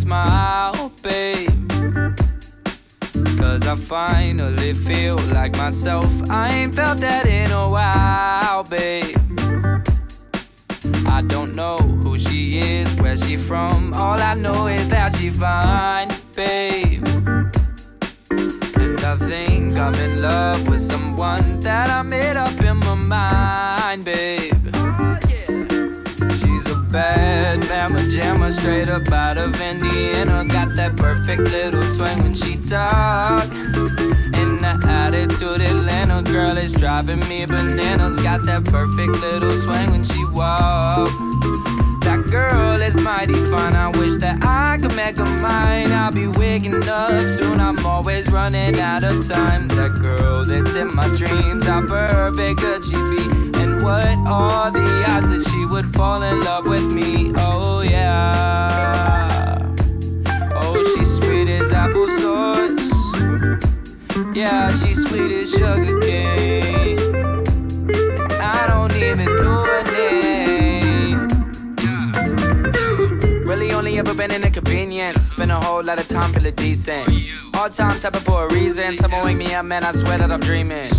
smile, driving me bananas. Got that perfect little swing when she walk. That girl is mighty fine. I wish that I could make her mine. I'll be waking up soon. I'm always running out of time. That girl that's in my dreams, how perfect could she be? And what are the odds that she would fall in love with me? Oh yeah. Oh, she's sweet as applesauce. Yeah, she's sweet as sugar cane. I don't even know her name. Really only ever been in an inconvenience. Spend a whole lot of time feeling decent. All times happen for a reason. Someone wake me up, man, I swear that I'm dreaming.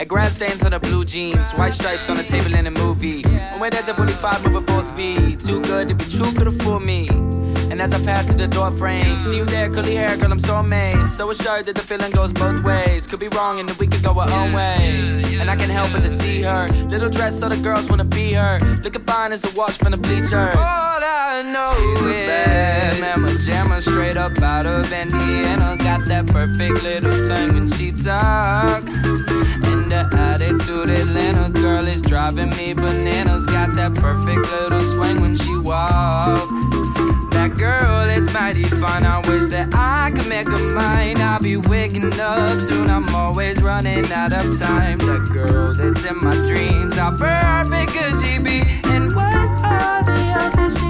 And grass stains on the blue jeans, white stripes on the table in the movie. When we're at 45, moving full speed. Too good to be true, could've fooled me. And as I pass through the door frame, see you there, curly hair, girl, I'm so amazed. So assured that the feeling goes both ways. Could be wrong and then we could go our own way. And I can't help but to see her. Little dress so the girls wanna be her. Looking fine as a wash from the bleachers. All I know She's a bad mama jammer, straight up out of Indiana. Got that perfect little tongue when she talk. And the attitude Atlanta girl is driving me bananas. Got that perfect little swing when she walk. That girl is mighty fine. I wish that I could make her mine. I'll be waking up soon. I'm always running out of time. That girl that's in my dreams, how perfect could she be? And what are the odds that she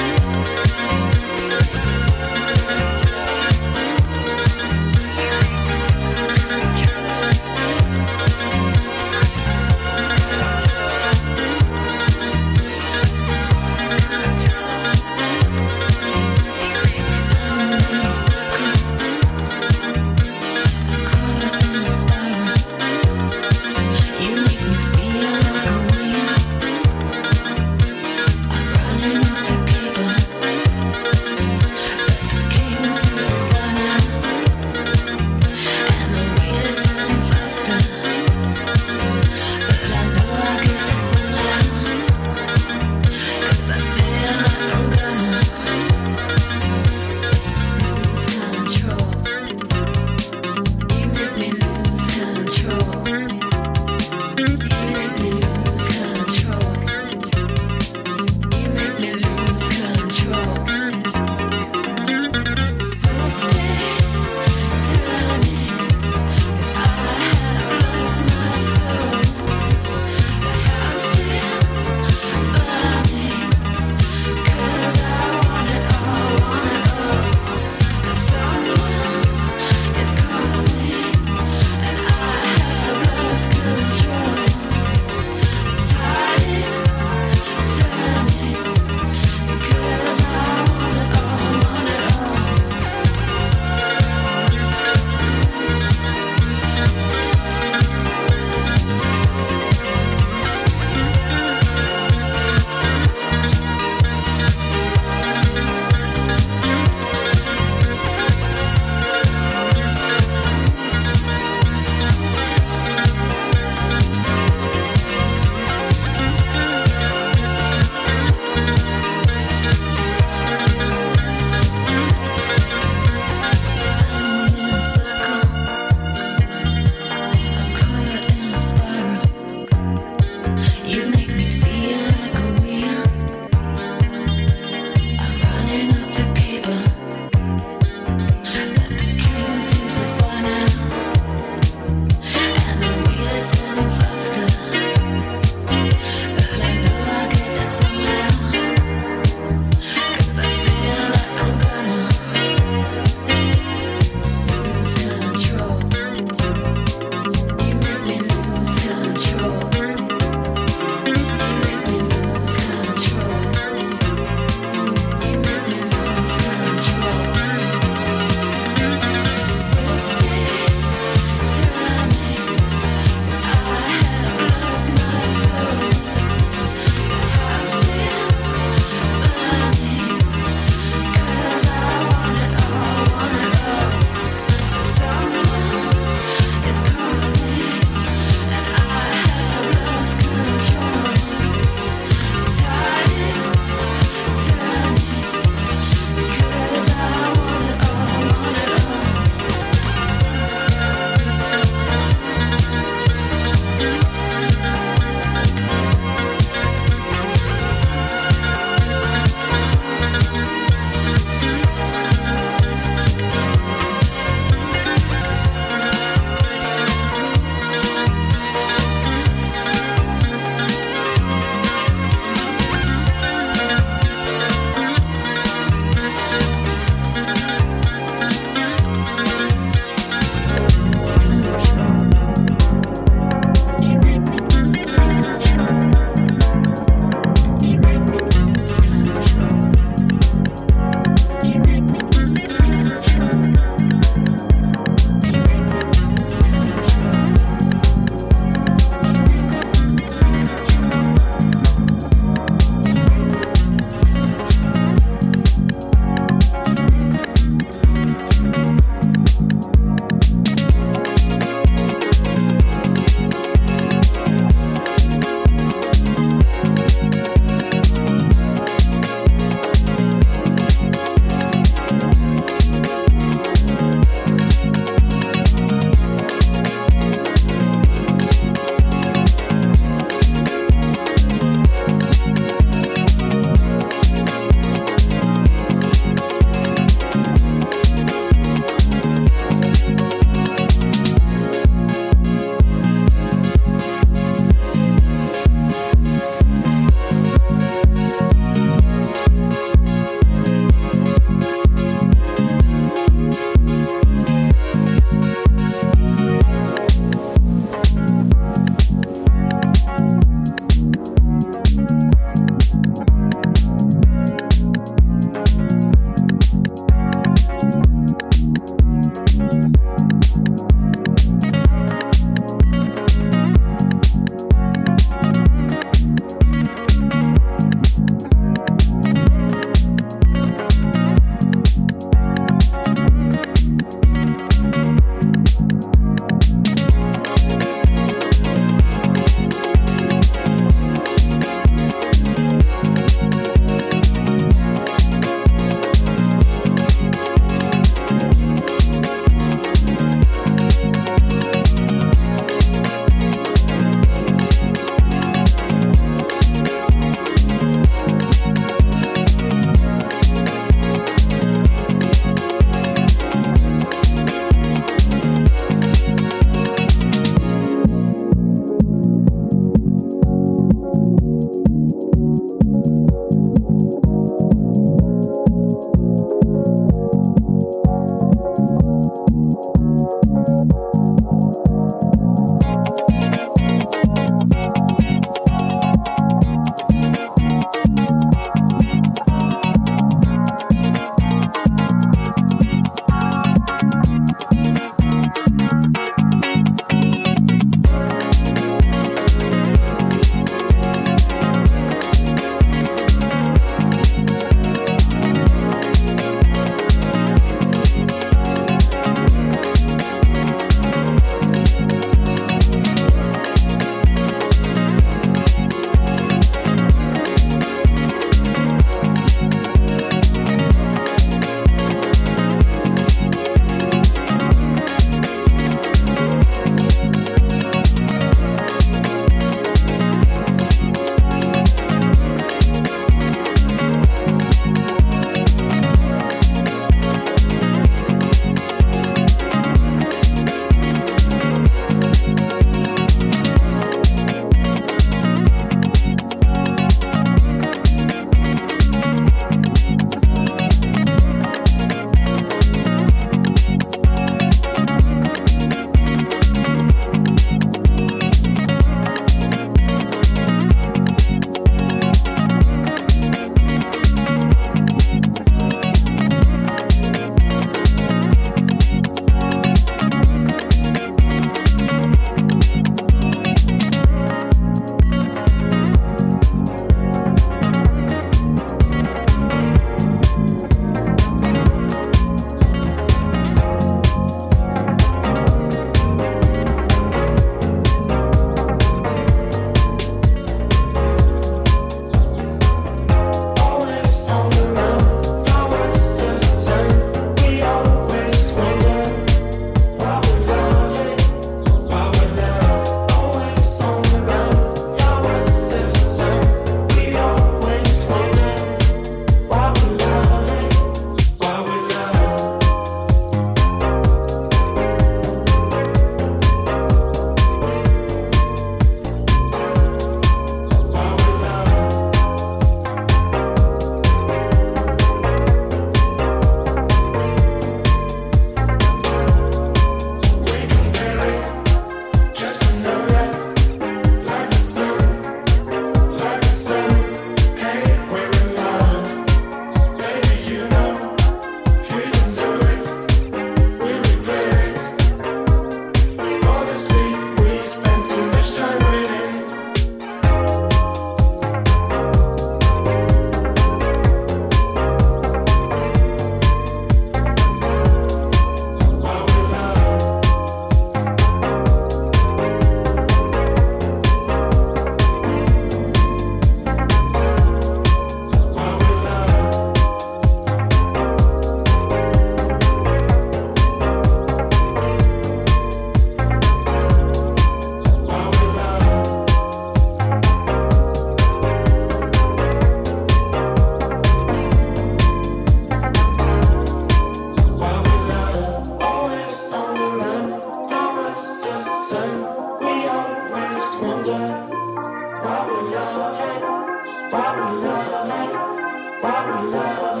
love? Why we love?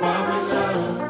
Why we love?